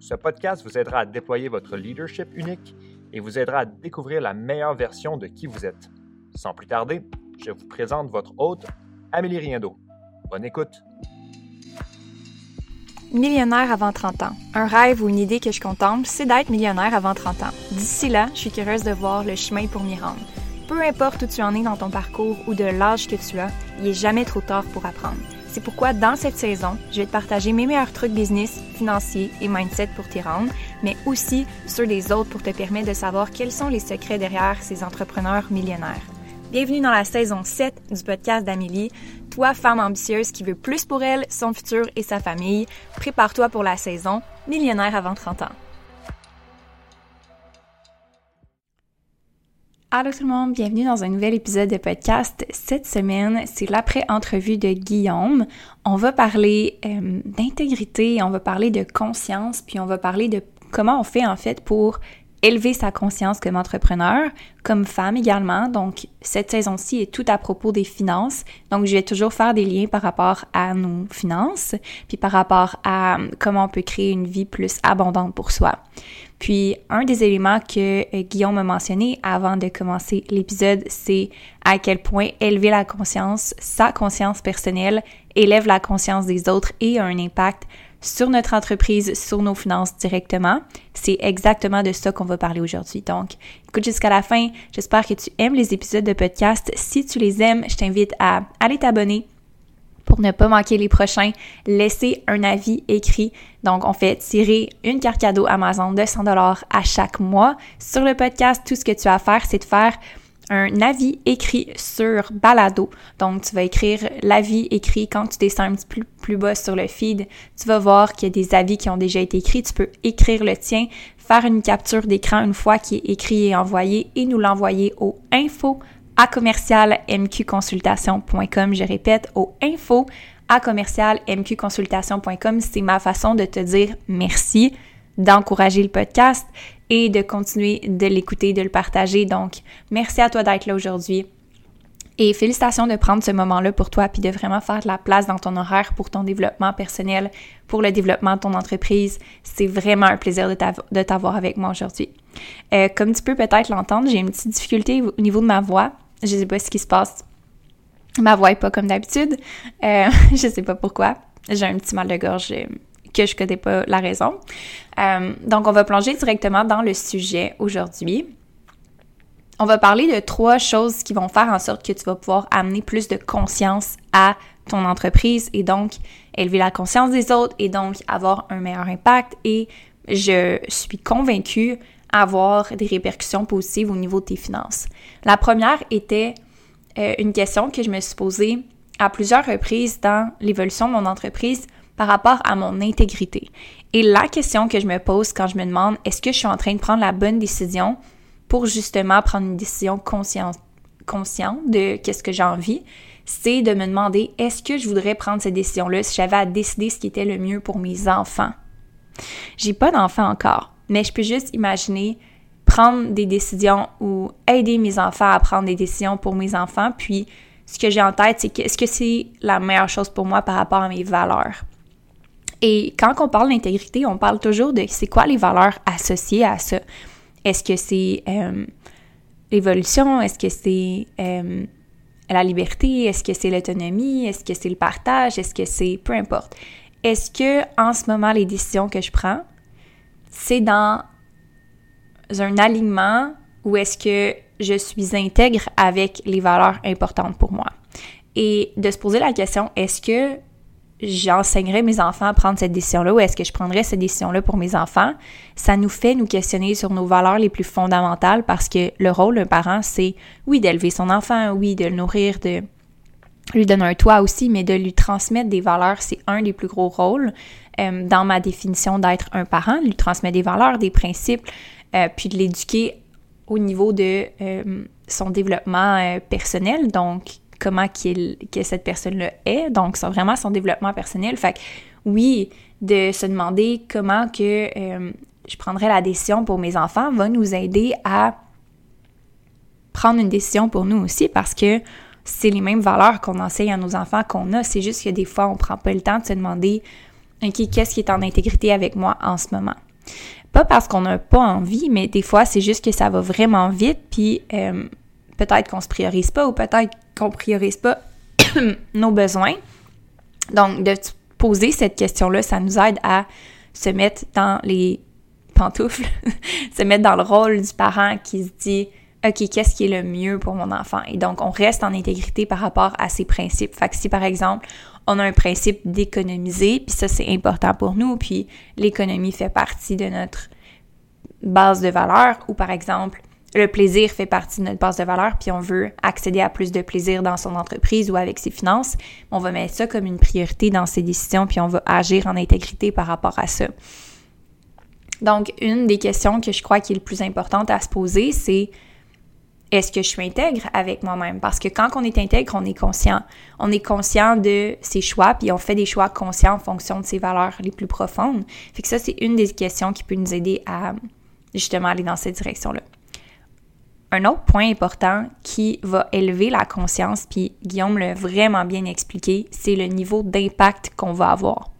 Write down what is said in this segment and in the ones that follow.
ce podcast vous aidera à déployer votre leadership unique et vous aidera à découvrir la meilleure version de qui vous êtes. Sans plus tarder, je vous présente votre hôte, Amélie Riendo. Bonne écoute! Millionnaire avant 30 ans. Un rêve ou une idée que je contemple, c'est d'être millionnaire avant 30 ans. D'ici là, je suis curieuse de voir le chemin pour m'y rendre. Peu importe où tu en es dans ton parcours ou de l'âge que tu as, il est jamais trop tard pour apprendre. C'est pourquoi dans cette saison, je vais te partager mes meilleurs trucs business, financiers et mindset pour t'y rendre, mais aussi ceux des autres pour te permettre de savoir quels sont les secrets derrière ces entrepreneurs millionnaires. Bienvenue dans la saison 7 du podcast d'Amélie. Toi, femme ambitieuse qui veut plus pour elle, son futur et sa famille, prépare-toi pour la saison Millionnaire avant 30 ans. Allô tout le monde, bienvenue dans un nouvel épisode de podcast. Cette semaine, c'est l'après-entrevue de Guillaume. On va parler euh, d'intégrité, on va parler de conscience, puis on va parler de comment on fait en fait pour élever sa conscience comme entrepreneur, comme femme également. Donc, cette saison-ci est tout à propos des finances. Donc, je vais toujours faire des liens par rapport à nos finances, puis par rapport à euh, comment on peut créer une vie plus abondante pour soi. Puis, un des éléments que euh, Guillaume a mentionné avant de commencer l'épisode, c'est à quel point élever la conscience, sa conscience personnelle, élève la conscience des autres et a un impact sur notre entreprise, sur nos finances directement. C'est exactement de ça qu'on va parler aujourd'hui. Donc, écoute jusqu'à la fin. J'espère que tu aimes les épisodes de podcast. Si tu les aimes, je t'invite à aller t'abonner pour ne pas manquer les prochains, laisser un avis écrit. Donc, on fait tirer une carte cadeau Amazon de 100 dollars à chaque mois. Sur le podcast, tout ce que tu as à faire, c'est de faire un avis écrit sur Balado. Donc, tu vas écrire l'avis écrit quand tu descends un petit peu plus bas sur le feed. Tu vas voir qu'il y a des avis qui ont déjà été écrits. Tu peux écrire le tien, faire une capture d'écran une fois qui est écrit et envoyé et nous l'envoyer au info à commercial mqconsultation.com. Je répète, au info à commercial mqconsultation.com. C'est ma façon de te dire merci, d'encourager le podcast et de continuer de l'écouter, de le partager. Donc, merci à toi d'être là aujourd'hui. Et félicitations de prendre ce moment-là pour toi, puis de vraiment faire de la place dans ton horaire pour ton développement personnel, pour le développement de ton entreprise. C'est vraiment un plaisir de t'avoir avec moi aujourd'hui. Euh, comme tu peux peut-être l'entendre, j'ai une petite difficulté au niveau de ma voix. Je sais pas ce qui se passe. Ma voix est pas comme d'habitude. Euh, je sais pas pourquoi. J'ai un petit mal de gorge euh, que je connais pas la raison. Euh, donc, on va plonger directement dans le sujet aujourd'hui. On va parler de trois choses qui vont faire en sorte que tu vas pouvoir amener plus de conscience à ton entreprise et donc élever la conscience des autres et donc avoir un meilleur impact et je suis convaincue avoir des répercussions positives au niveau de tes finances. La première était euh, une question que je me suis posée à plusieurs reprises dans l'évolution de mon entreprise par rapport à mon intégrité. Et la question que je me pose quand je me demande est-ce que je suis en train de prendre la bonne décision pour justement prendre une décision consciente, consciente de qu'est-ce que j'ai envie, c'est de me demander est-ce que je voudrais prendre cette décision-là si j'avais à décider ce qui était le mieux pour mes enfants? J'ai pas d'enfants encore, mais je peux juste imaginer prendre des décisions ou aider mes enfants à prendre des décisions pour mes enfants, puis ce que j'ai en tête, c'est qu'est-ce que c'est la meilleure chose pour moi par rapport à mes valeurs? Et quand on parle d'intégrité, on parle toujours de c'est quoi les valeurs associées à ça. Est-ce que c'est euh, l'évolution? Est-ce que c'est euh, la liberté? Est-ce que c'est l'autonomie? Est-ce que c'est le partage? Est-ce que c'est... Peu importe. Est-ce que en ce moment, les décisions que je prends, c'est dans un alignement ou est-ce que je suis intègre avec les valeurs importantes pour moi? Et de se poser la question, est-ce que j'enseignerais mes enfants à prendre cette décision-là ou est-ce que je prendrais cette décision-là pour mes enfants, ça nous fait nous questionner sur nos valeurs les plus fondamentales parce que le rôle d'un parent, c'est oui d'élever son enfant, oui de le nourrir, de lui donner un toit aussi, mais de lui transmettre des valeurs, c'est un des plus gros rôles euh, dans ma définition d'être un parent, lui transmettre des valeurs, des principes, euh, puis de l'éduquer au niveau de euh, son développement personnel, donc comment que cette personne-là est, donc c'est vraiment son développement personnel. Fait que oui, de se demander comment que je prendrais la décision pour mes enfants va nous aider à prendre une décision pour nous aussi parce que c'est les mêmes valeurs qu'on enseigne à nos enfants qu'on a. C'est juste que des fois, on prend pas le temps de se demander, OK, qu'est-ce qui est en intégrité avec moi en ce moment? Pas parce qu'on n'a pas envie, mais des fois, c'est juste que ça va vraiment vite, puis euh, peut-être qu'on se priorise pas ou peut-être qu'on priorise pas nos besoins. Donc, de poser cette question-là, ça nous aide à se mettre dans les pantoufles, se mettre dans le rôle du parent qui se dit OK, qu'est-ce qui est le mieux pour mon enfant? Et donc, on reste en intégrité par rapport à ces principes. Fait que si, par exemple, on a un principe d'économiser, puis ça, c'est important pour nous, puis l'économie fait partie de notre base de valeur, ou par exemple, le plaisir fait partie de notre base de valeur, puis on veut accéder à plus de plaisir dans son entreprise ou avec ses finances, on va mettre ça comme une priorité dans ses décisions, puis on va agir en intégrité par rapport à ça. Donc, une des questions que je crois qui est le plus importante à se poser, c'est est-ce que je suis intègre avec moi-même? Parce que quand on est intègre, on est conscient. On est conscient de ses choix, puis on fait des choix conscients en fonction de ses valeurs les plus profondes. Fait ça, c'est une des questions qui peut nous aider à justement aller dans cette direction-là. Un autre point important qui va élever la conscience, puis Guillaume l'a vraiment bien expliqué, c'est le niveau d'impact qu'on va avoir.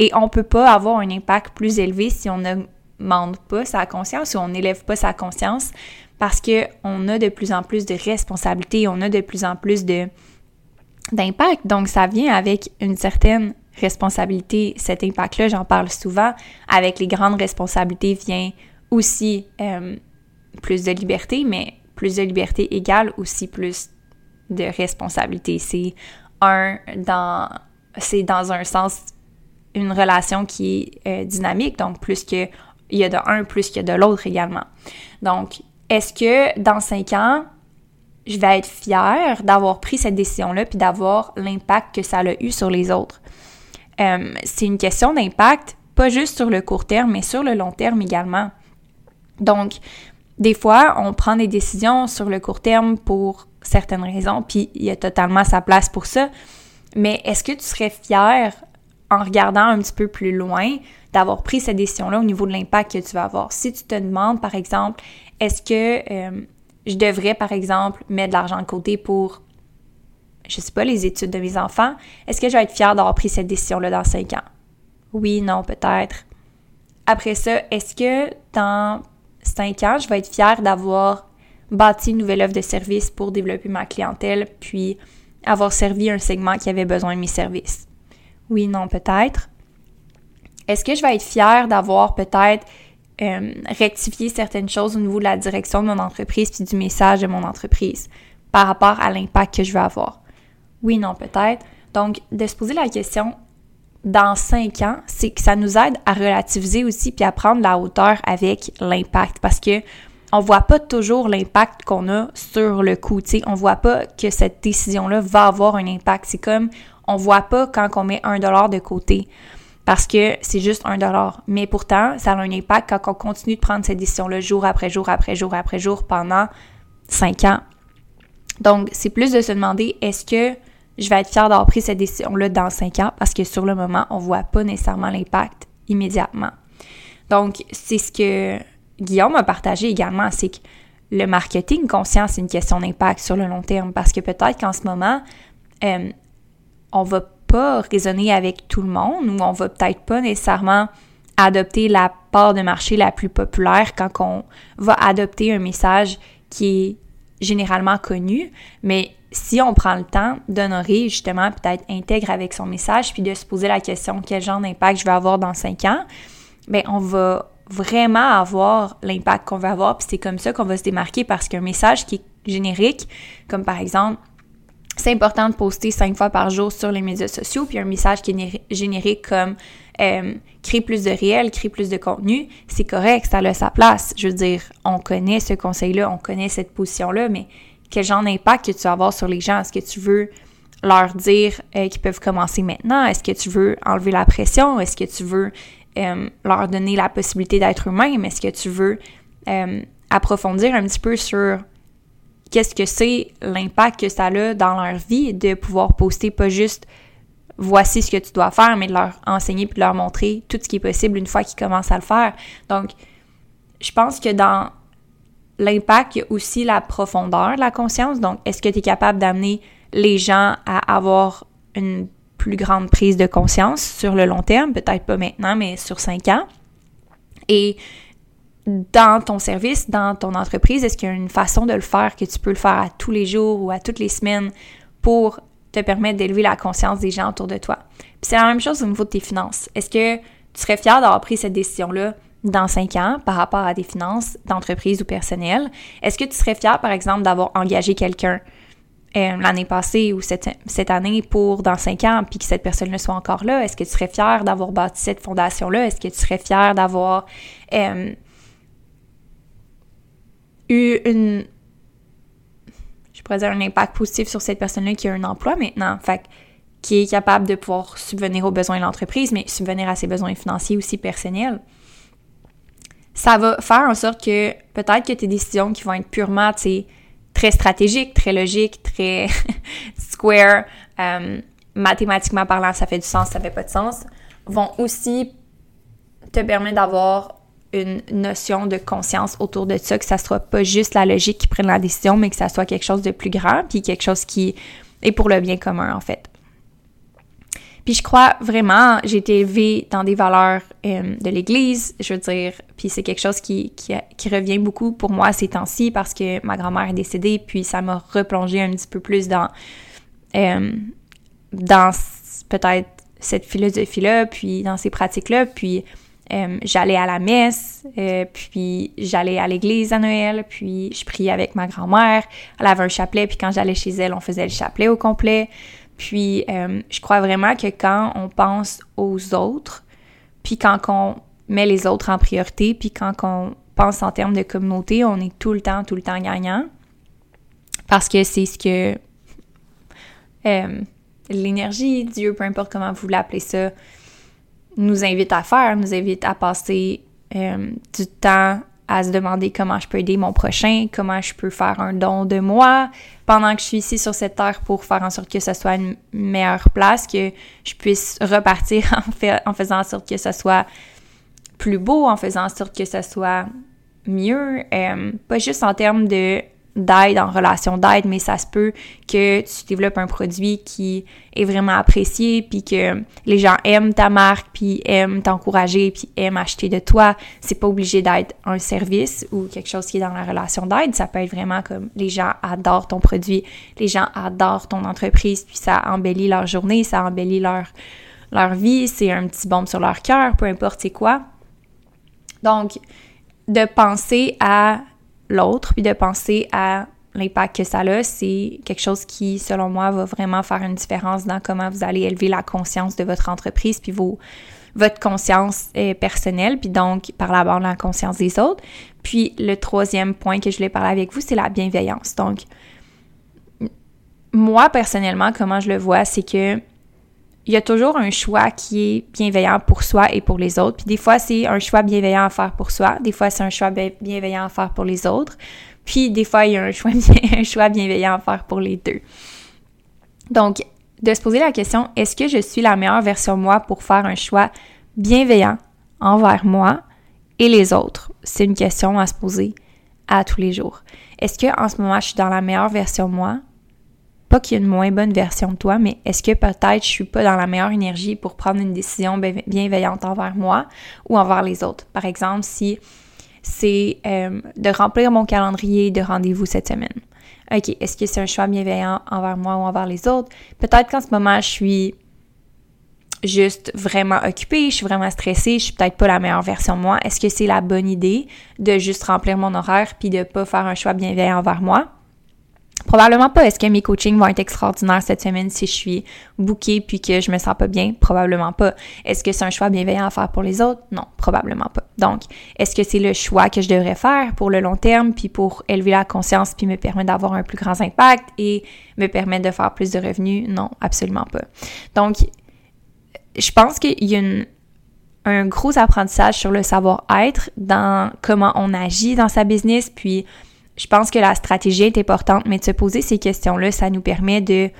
Et on peut pas avoir un impact plus élevé si on n'augmente pas sa conscience ou on n'élève pas sa conscience parce qu'on a de plus en plus de responsabilités, on a de plus en plus de d'impact. Donc, ça vient avec une certaine responsabilité. Cet impact-là, j'en parle souvent. Avec les grandes responsabilités vient aussi euh, plus de liberté, mais plus de liberté égale aussi plus de responsabilité. C'est un dans c'est dans un sens une relation qui est euh, dynamique, donc plus que il y a de un plus que de l'autre également. Donc est-ce que dans cinq ans, je vais être fière d'avoir pris cette décision-là puis d'avoir l'impact que ça a eu sur les autres? Euh, c'est une question d'impact, pas juste sur le court terme, mais sur le long terme également. Donc, des fois, on prend des décisions sur le court terme pour certaines raisons, puis il y a totalement sa place pour ça. Mais est-ce que tu serais fière, en regardant un petit peu plus loin, d'avoir pris cette décision-là au niveau de l'impact que tu vas avoir? Si tu te demandes, par exemple, est-ce que euh, je devrais, par exemple, mettre de l'argent de côté pour, je sais pas, les études de mes enfants? Est-ce que je vais être fière d'avoir pris cette décision-là dans cinq ans? Oui, non, peut-être. Après ça, est-ce que dans ans, je vais être fière d'avoir bâti une nouvelle offre de service pour développer ma clientèle, puis avoir servi un segment qui avait besoin de mes services? Oui, non, peut-être. Est-ce que je vais être fière d'avoir peut-être euh, rectifier certaines choses au niveau de la direction de mon entreprise puis du message de mon entreprise par rapport à l'impact que je veux avoir? Oui, non, peut-être. Donc, de se poser la question dans cinq ans, c'est que ça nous aide à relativiser aussi puis à prendre la hauteur avec l'impact parce que on voit pas toujours l'impact qu'on a sur le coup, tu sais, on voit pas que cette décision-là va avoir un impact. C'est comme on voit pas quand on met un dollar de côté parce que c'est juste un dollar. Mais pourtant, ça a un impact quand on continue de prendre cette décision-là jour après jour après jour après jour pendant cinq ans. Donc, c'est plus de se demander est-ce que je vais être fière d'avoir pris cette décision-là dans cinq ans parce que sur le moment, on voit pas nécessairement l'impact immédiatement. Donc, c'est ce que Guillaume a partagé également, c'est que le marketing conscient, c'est une question d'impact sur le long terme parce que peut-être qu'en ce moment, euh, on va pas raisonner avec tout le monde ou on va peut-être pas nécessairement adopter la part de marché la plus populaire quand on va adopter un message qui est généralement connu, mais si on prend le temps d'honorer justement peut-être intègre avec son message puis de se poser la question quel genre d'impact je vais avoir dans cinq ans, bien on va vraiment avoir l'impact qu'on va avoir puis c'est comme ça qu'on va se démarquer parce qu'un message qui est générique comme par exemple c'est important de poster cinq fois par jour sur les médias sociaux, puis un message qui est générique comme euh, créer plus de réel, créer plus de contenu, c'est correct, ça a sa place. Je veux dire, on connaît ce conseil-là, on connaît cette position-là, mais quel genre d'impact que tu vas avoir sur les gens? Est-ce que tu veux leur dire euh, qu'ils peuvent commencer maintenant? Est-ce que tu veux enlever la pression? Est-ce que tu veux euh, leur donner la possibilité d'être eux-mêmes? Est-ce que tu veux euh, approfondir un petit peu sur qu'est-ce que c'est l'impact que ça a dans leur vie de pouvoir poster pas juste voici ce que tu dois faire, mais de leur enseigner puis de leur montrer tout ce qui est possible une fois qu'ils commencent à le faire. Donc, je pense que dans l'impact, il y a aussi la profondeur de la conscience. Donc, est-ce que tu es capable d'amener les gens à avoir une plus grande prise de conscience sur le long terme, peut-être pas maintenant, mais sur cinq ans? Et dans ton service, dans ton entreprise, est-ce qu'il y a une façon de le faire que tu peux le faire à tous les jours ou à toutes les semaines pour te permettre d'élever la conscience des gens autour de toi? Puis c'est la même chose au niveau de tes finances. Est-ce que tu serais fier d'avoir pris cette décision-là dans cinq ans par rapport à des finances d'entreprise ou personnelles? Est-ce que tu serais fier, par exemple, d'avoir engagé quelqu'un euh, l'année passée ou cette, cette, année pour dans cinq ans, puis que cette personne-là soit encore là? Est-ce que tu serais fier d'avoir bâti cette fondation-là? Est-ce que tu serais fier d'avoir euh, eu une je pourrais dire un impact positif sur cette personne-là qui a un emploi maintenant, fait qui est capable de pouvoir subvenir aux besoins de l'entreprise, mais subvenir à ses besoins financiers aussi personnels. Ça va faire en sorte que peut-être que tes décisions qui vont être purement, très stratégiques, très logiques, très square, euh, mathématiquement parlant, ça fait du sens, ça fait pas de sens, vont aussi te permettre d'avoir une notion de conscience autour de ça, que ça soit pas juste la logique qui prenne la décision, mais que ça soit quelque chose de plus grand, puis quelque chose qui est pour le bien commun, en fait. Puis je crois vraiment, j'ai été élevée dans des valeurs euh, de l'Église, je veux dire, puis c'est quelque chose qui, qui, qui, revient beaucoup pour moi ces temps-ci parce que ma grand-mère est décédée, puis ça m'a replongé un petit peu plus dans, euh, dans peut-être cette philosophie-là, puis dans ces pratiques-là, puis euh, j'allais à la messe, euh, puis j'allais à l'église à Noël, puis je priais avec ma grand-mère. Elle avait un chapelet, puis quand j'allais chez elle, on faisait le chapelet au complet. Puis euh, je crois vraiment que quand on pense aux autres, puis quand on met les autres en priorité, puis quand on pense en termes de communauté, on est tout le temps, tout le temps gagnant. Parce que c'est ce que l'énergie, Dieu, peu importe comment vous l'appelez ça, nous invite à faire, nous invite à passer euh, du temps à se demander comment je peux aider mon prochain, comment je peux faire un don de moi pendant que je suis ici sur cette terre pour faire en sorte que ce soit une meilleure place, que je puisse repartir en, en faisant en sorte que ce soit plus beau, en faisant en sorte que ce soit mieux, euh, pas juste en termes de d'aide, en relation d'aide, mais ça se peut que tu développes un produit qui est vraiment apprécié, puis que les gens aiment ta marque, puis aiment t'encourager, puis aiment acheter de toi. C'est pas obligé d'être un service ou quelque chose qui est dans la relation d'aide. Ça peut être vraiment comme les gens adorent ton produit, les gens adorent ton entreprise, puis ça embellit leur journée, ça embellit leur, leur vie, c'est un petit bombe sur leur cœur, peu importe c'est quoi. Donc, de penser à l'autre, puis de penser à l'impact que ça a, c'est quelque chose qui, selon moi, va vraiment faire une différence dans comment vous allez élever la conscience de votre entreprise, puis votre conscience euh, personnelle, puis donc par la bande la conscience des autres. Puis le troisième point que je voulais parler avec vous, c'est la bienveillance. Donc, moi, personnellement, comment je le vois, c'est que il y a toujours un choix qui est bienveillant pour soi et pour les autres. Puis des fois, c'est un choix bienveillant à faire pour soi. Des fois, c'est un choix bienveillant à faire pour les autres. Puis des fois, il y a un choix, bienveillant à faire pour les deux. Donc, de se poser la question, est-ce que je suis la meilleure version de moi pour faire un choix bienveillant envers moi et les autres? C'est une question à se poser à tous les jours. Est-ce que en ce moment, je suis dans la meilleure version de moi pas qu'il y ait une moins bonne version de toi, mais est-ce que peut-être je suis pas dans la meilleure énergie pour prendre une décision bienveillante envers moi ou envers les autres? Par exemple, si c'est euh, de remplir mon calendrier de rendez-vous cette semaine. OK, est-ce que c'est un choix bienveillant envers moi ou envers les autres? Peut-être qu'en ce moment, je suis juste vraiment occupée, je suis vraiment stressée, je suis peut-être pas la meilleure version de moi. Est-ce que c'est la bonne idée de juste remplir mon horaire puis de pas faire un choix bienveillant envers moi? Probablement pas. Est-ce que mes coachings vont être extraordinaires cette semaine si je suis bookée puis que je me sens pas bien? Probablement pas. Est-ce que c'est un choix bienveillant à faire pour les autres? Non, probablement pas. Donc, est-ce que c'est le choix que je devrais faire pour le long terme puis pour élever la conscience puis me permettre d'avoir un plus grand impact et me permettre de faire plus de revenus? Non, absolument pas. Donc, je pense qu'il y a un gros apprentissage sur le savoir-être dans comment on agit dans sa business puis je pense que la stratégie est importante, mais de se poser ces questions-là, ça nous permet de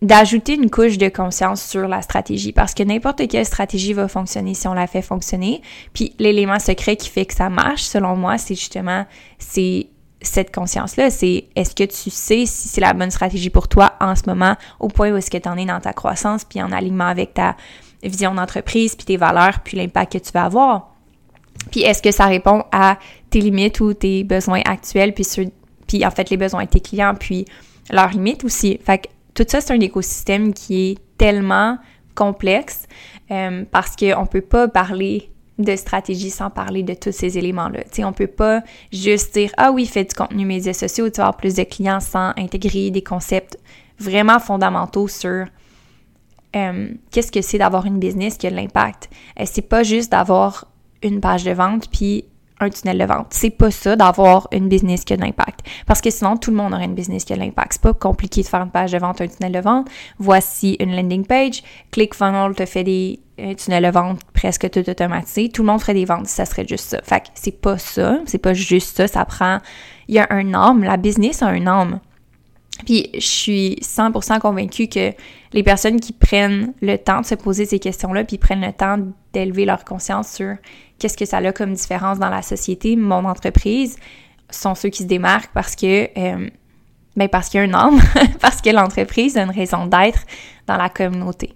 d'ajouter une couche de conscience sur la stratégie parce que n'importe quelle stratégie va fonctionner si on la fait fonctionner. Puis l'élément secret qui fait que ça marche, selon moi, c'est justement c'est cette conscience-là, c'est est-ce que tu sais si c'est la bonne stratégie pour toi en ce moment au point où est-ce que tu en es dans ta croissance puis en alignement avec ta vision d'entreprise puis tes valeurs puis l'impact que tu vas avoir? Puis est-ce que ça répond à tes limites ou tes besoins actuels, puis, puis en fait les besoins de tes clients, puis leurs limites aussi? Fait que tout ça, c'est un écosystème qui est tellement complexe euh, parce qu'on ne peut pas parler de stratégie sans parler de tous ces éléments-là. Tu sais, on peut pas juste dire ah oui, fais du contenu médias sociaux, tu vas avoir plus de clients sans intégrer des concepts vraiment fondamentaux sur euh, qu'est-ce que c'est d'avoir une business qui a de l'impact. Euh, c'est pas juste d'avoir une page de vente puis un tunnel de vente. C'est pas ça d'avoir une business qui a de l'impact. Parce que sinon, tout le monde aurait une business qui a de l'impact. C'est pas compliqué de faire une page de vente, un tunnel de vente. Voici une landing page. ClickFunnels te fait des tunnels de vente presque tout automatisé. Tout le monde ferait des ventes si ça serait juste ça. Fait que c'est pas ça. C'est pas juste ça. Ça prend. Il y a un âme. La business a un âme. Puis je suis 100% convaincue que les personnes qui prennent le temps de se poser ces questions-là, puis prennent le temps d'élever leur conscience sur qu'est-ce que ça a comme différence dans la société, mon entreprise, sont ceux qui se démarquent parce que euh, ben parce qu'il y a un homme, parce que l'entreprise a une raison d'être dans la communauté.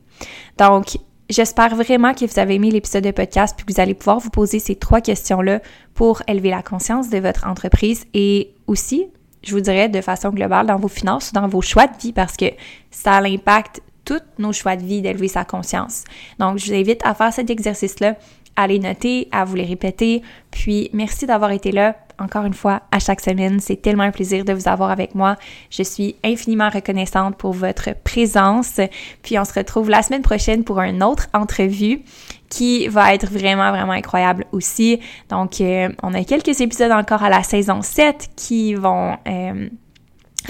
Donc, j'espère vraiment que vous avez aimé l'épisode de podcast puis que vous allez pouvoir vous poser ces trois questions-là pour élever la conscience de votre entreprise et aussi je vous dirais de façon globale dans vos finances ou dans vos choix de vie parce que ça a l'impact tous nos choix de vie d'élever sa conscience. Donc, je vous invite à faire cet exercice-là, à les noter, à vous les répéter. Puis, merci d'avoir été là encore une fois à chaque semaine. C'est tellement un plaisir de vous avoir avec moi. Je suis infiniment reconnaissante pour votre présence. Puis, on se retrouve la semaine prochaine pour une autre entrevue qui va être vraiment, vraiment incroyable aussi. Donc, euh, on a quelques épisodes encore à la saison 7 qui vont... Euh,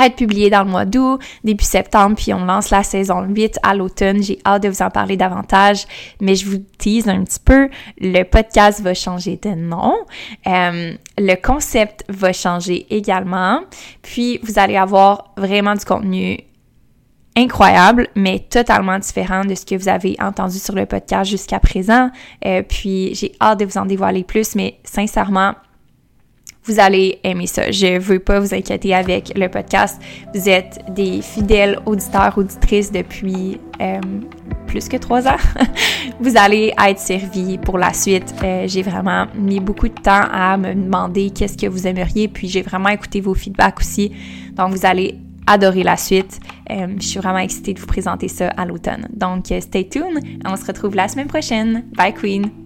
être publiés dans le mois d'août, début septembre, puis on lance la saison 8 à l'automne. J'ai hâte de vous en parler davantage, mais je vous tease un petit peu, le podcast va changer de nom, euh, le concept va changer également, puis vous allez avoir vraiment du contenu incroyable, mais totalement différent de ce que vous avez entendu sur le podcast jusqu'à présent. Euh, puis j'ai hâte de vous en dévoiler plus, mais sincèrement, vous allez aimer ça. Je veux pas vous inquiéter avec le podcast. Vous êtes des fidèles auditeurs, auditrices depuis euh, plus que trois ans. vous allez être servis pour la suite. Euh, j'ai vraiment mis beaucoup de temps à me demander qu'est-ce que vous aimeriez, puis j'ai vraiment écouté vos feedbacks aussi. Donc vous allez adorer la suite. Euh, je suis vraiment excitée de vous présenter ça à l'automne. Donc, stay tuned. On se retrouve la semaine prochaine. Bye, Queen!